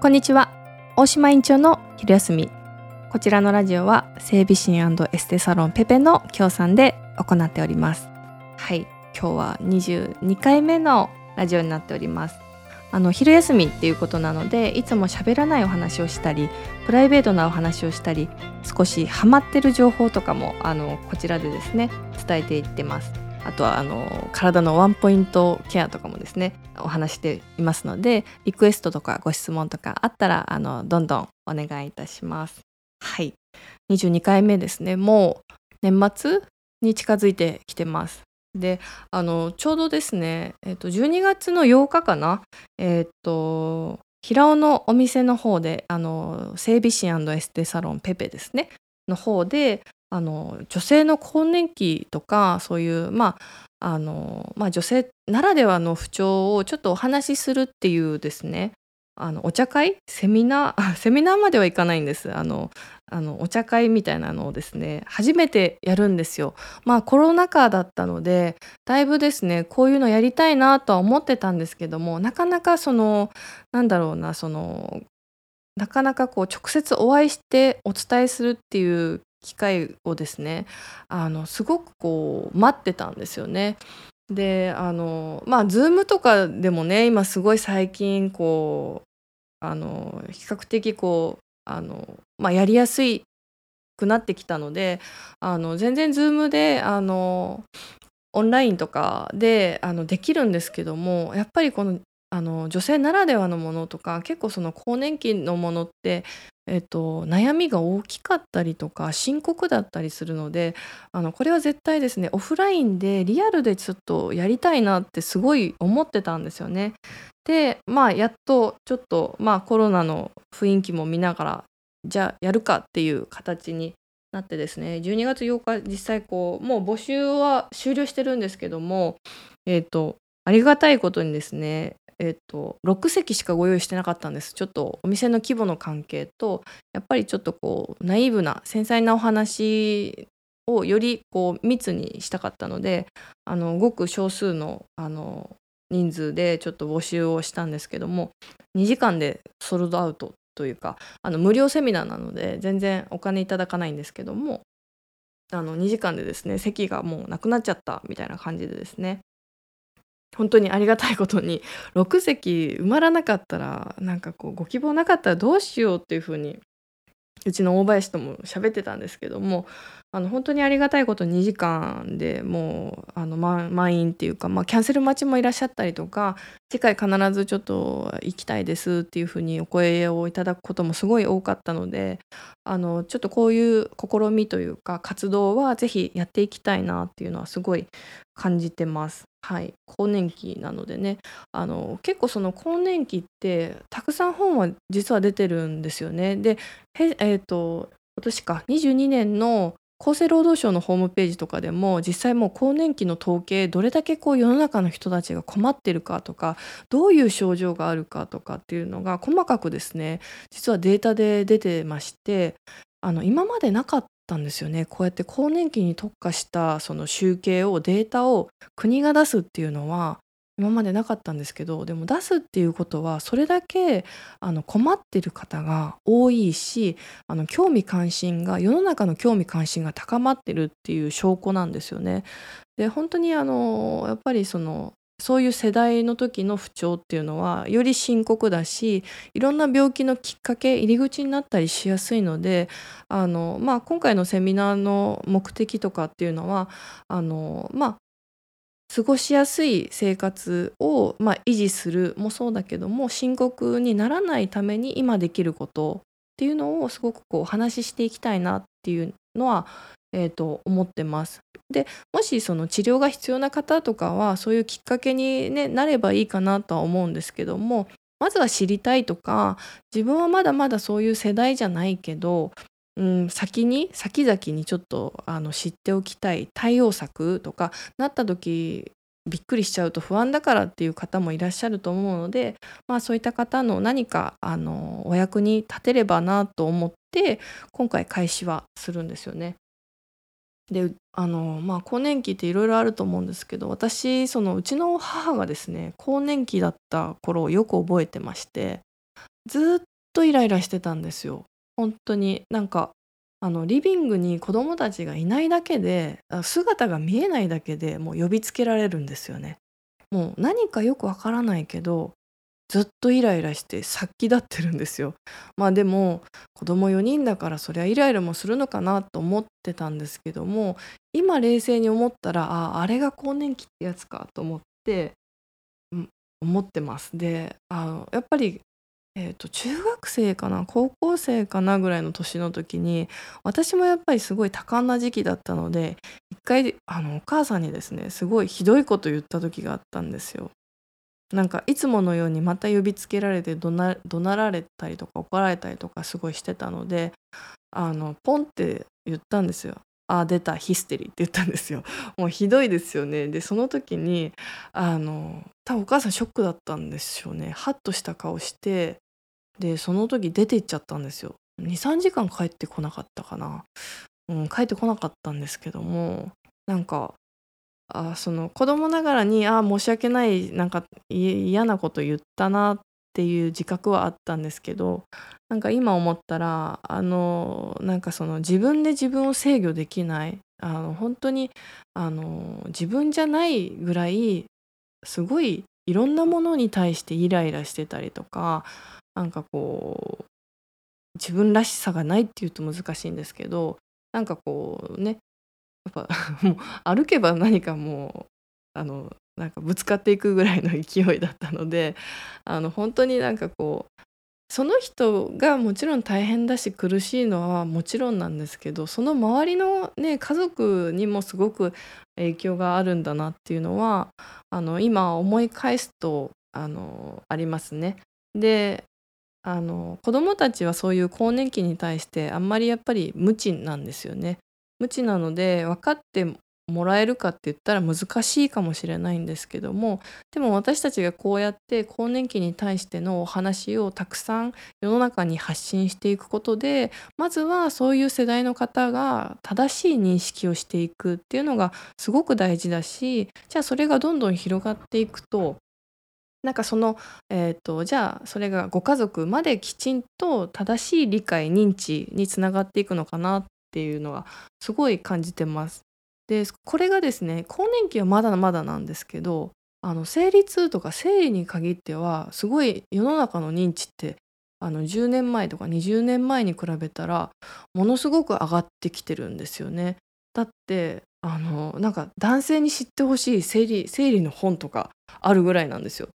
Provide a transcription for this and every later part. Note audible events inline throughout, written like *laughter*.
こんにちは。大島院長の昼休み。こちらのラジオは整備士エステサロンペペの協賛で行っております。はい。今日は22回目のラジオになっております。あの昼休みっていうことなのでいつも喋らないお話をしたりプライベートなお話をしたり少しハマってる情報とかもあのこちらでですね伝えていってます。あとはあの体のワンポイントケアとかもですねお話していますのでリクエストとかご質問とかあったらあのどんどんお願いいたします。はい。22回目ですね。もう年末に近づいてきてます。であのちょうどですね、えー、と12月の8日かな？えっ、と平尾のお店の方であの整備士エステサロンペペですね。の方であの女性の更年期とかそういうまああのまあ、女性ならではの不調をちょっとお話しするっていうですね。あのお茶会？セミナー？*laughs* セミナーまではいかないんです。あのあのお茶会みたいなのをですね初めてやるんですよ。まあコロナ禍だったのでだいぶですねこういうのやりたいなとは思ってたんですけどもなかなかそのなんだろうなそのなかなかこう直接お会いしてお伝えするっていう機会をですねあのすごくこう待ってたんですよね。であのまあ Zoom とかでもね今すごい最近こうあの比較的こうあの、まあ、やりやすいくなってきたのであの全然 Zoom であのオンラインとかであのできるんですけどもやっぱりこのあの女性ならではのものとか結構その更年期のものって、えっと、悩みが大きかったりとか深刻だったりするのであのこれは絶対ですねオフラインでリアルでちょっとやりたいなってすごい思ってたんですよね。でまあやっとちょっとまあコロナの雰囲気も見ながらじゃあやるかっていう形になってですね12月8日実際こうもう募集は終了してるんですけどもえっ、とありがたいことにですねえっと、6席しかご用意してなかったんです。ちょっとお店の規模の関係とやっぱりちょっとこうナイーブな繊細なお話をよりこう密にしたかったのであのごく少数のあの人数でちょっと募集をしたんですけども2時間でソールドアウトというかあの無料セミナーなので全然お金いただかないんですけどもあの2時間でですね席がもうなくなっちゃったみたいな感じでですね本当にありがたいことに *laughs* 6席埋まらなかったらなんかこうご希望なかったらどうしようっていうふうにうちの大林とも喋ってたんですけどもあの本当にありがたいこと2時間でもうあの満員っていうか、まあ、キャンセル待ちもいらっしゃったりとか次回必ずちょっと行きたいですっていうふうにお声をいただくこともすごい多かったのであのちょっとこういう試みというか活動はぜひやっていきたいなっていうのはすごい感じてます。はい、更年期なのでねあの結構その更年期ってたくさん本は実は出てるんですよね。でえーと今年か22年の厚生労働省のホームページとかでも実際もう更年期の統計どれだけこう世の中の人たちが困ってるかとかどういう症状があるかとかっていうのが細かくですね実はデータで出てましてあの今までなかったんですよねこうやって更年期に特化したその集計をデータを国が出すっていうのは今までなかったんですけどでも出すっていうことはそれだけあの困ってる方が多いしあの興味関心が世の中の興味関心が高まってるっていう証拠なんですよね。で本当にあのやっぱりそのそういう世代の時の不調っていうのはより深刻だしいろんな病気のきっかけ入り口になったりしやすいのであの、まあ、今回のセミナーの目的とかっていうのはあの、まあ、過ごしやすい生活を、まあ、維持するもそうだけども深刻にならないために今できることっていうのをすごくこうお話ししていきたいなっていうのは、えー、と思ってます。でもしその治療が必要な方とかはそういうきっかけに、ね、なればいいかなとは思うんですけどもまずは知りたいとか自分はまだまだそういう世代じゃないけどうん、先に先々にちょっとあの知っておきたい対応策とかなった時びっくりしちゃうと不安だからっていう方もいらっしゃると思うので、まあ、そういった方の何かあのお役に立てればなと思って今回開始はするんですよね。であのまあ更年期っていろいろあると思うんですけど私そのうちの母がですね更年期だった頃をよく覚えてましてずっとイライラしてたんですよ。本当になんかあのリビングに子供たちがいないだけで姿が見えないだけでもう呼びつけられるんですよね。もう何かよくわからないけどずっとイライラして殺気立ってるんですよ *laughs* まあでも子供4人だからそりゃイライラもするのかなと思ってたんですけども今冷静に思ったらああれが更年期ってやつかと思って、思ってますであのやっぱりえーと、中学生かな高校生かなぐらいの年の時に私もやっぱりすごい多感な時期だったので一回あのお母さんにですねすごいひどいこと言った時があったんですよ。なんかいつものようにまた呼びつけられて怒鳴られたりとか怒られたりとかすごいしてたのであのポンって言ったんですよ。あ出たヒステリーって言ったんですよ。もうひどいですよね。でその時にあの多分お母さんショックだったんですよね。ハッとした顔してでその時出て行っちゃったんですよ。23時間帰ってこなかったかな。うん、帰ってこなかったんですけどもなんかあその子供ながらにあ申し訳ないなんか嫌なこと言ったなっていう自覚はあったんですけどなんか今思ったらあのなんかその自分で自分を制御できないあの本当にあの自分じゃないぐらいすごいいろんなものに対してイライラしてたりとかなんかこう自分らしさがないっていうと難しいんですけどなんかこうねっぱ *laughs* もう歩けば何かもうあのなんかぶつかっていくぐらいの勢いだったのであの本当になんかこうその人がもちろん大変だし苦しいのはもちろんなんですけどその周りの、ね、家族にもすごく影響があるんだなっていうのはあの今思い返すとあのありますね。であの子どもたちはそういう更年期に対してあんまりやっぱり無知なんですよね。無知なので分かってもらえるかって言ったら難しいかもしれないんですけどもでも私たちがこうやって更年期に対してのお話をたくさん世の中に発信していくことでまずはそういう世代の方が正しい認識をしていくっていうのがすごく大事だしじゃあそれがどんどん広がっていくとなんかその、えーと、じゃあそれがご家族まできちんと正しい理解認知につながっていくのかなっていうのはすごい感じてます。でこれがですね更年期はまだまだなんですけどあの生理痛とか生理に限ってはすごい世の中の認知ってあの10年前とか20年前に比べたらものすごく上がってきてるんですよね。だってあのなんか男性に知ってほしい生理生理の本とかあるぐらいなんですよ。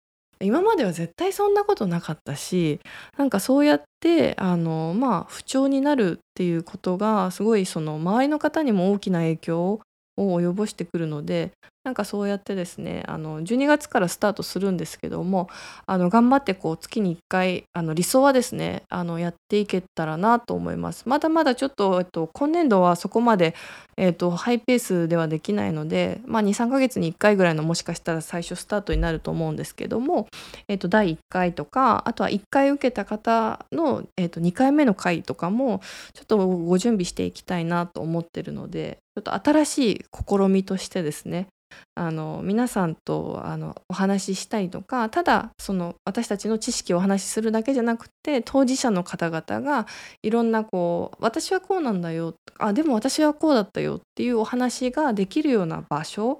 今までは絶対そんなことなかったしなんかそうやってあのまあ不調になるっていうことがすごいその周りの方にも大きな影響を及ぼしてくるのでなんかそうやってですねあの12月からスタートするんですけどもあの頑張ってこう月に1回あの理想はですねあのやっていけたらなと思います。まだまだちょっと、えっと、今年度はそこまで、えっと、ハイペースではできないので、まあ、23ヶ月に1回ぐらいのもしかしたら最初スタートになると思うんですけども、えっと、第1回とかあとは1回受けた方の、えっと、2回目の回とかもちょっとご準備していきたいなと思ってるのでちょっと新しい試みとしてですねあの皆さんとあのお話ししたりとかただその私たちの知識をお話しするだけじゃなくて当事者の方々がいろんなこう私はこうなんだよあでも私はこうだったよっていうお話ができるような場所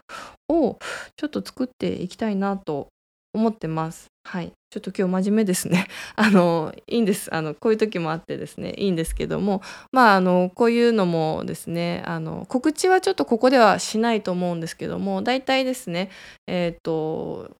をちょっと作っていきたいなと思ってます。はい、ちょっと今日真面目ですね。*laughs* あのいいんです。あのこういう時もあってですね、いいんですけども、まああのこういうのもですね、あの告知はちょっとここではしないと思うんですけども、大体ですね、えっ、ー、と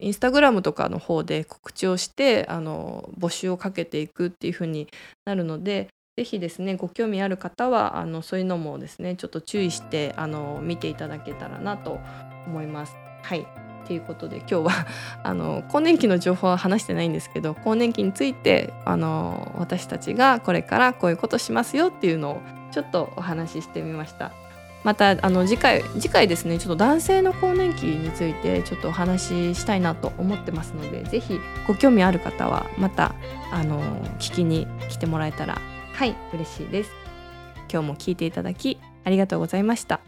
インスタグラムとかの方で告知をしてあの募集をかけていくっていう風になるので、ぜひですねご興味ある方はあのそういうのもですねちょっと注意してあの見ていただけたらなと思います。はいということで今日は *laughs* あの更年期の情報は話してないんですけど更年期についてあの私たちがこれからこういうことしますよっていうのをちょっとお話ししてみました。またあの次回次回ですねちょっと男性の更年期についてちょっとお話ししたいなと思ってますので是非ご興味ある方はまたあの聞きに来てもらえたらはい嬉しいです。今日も聞いていただきありがとうございました。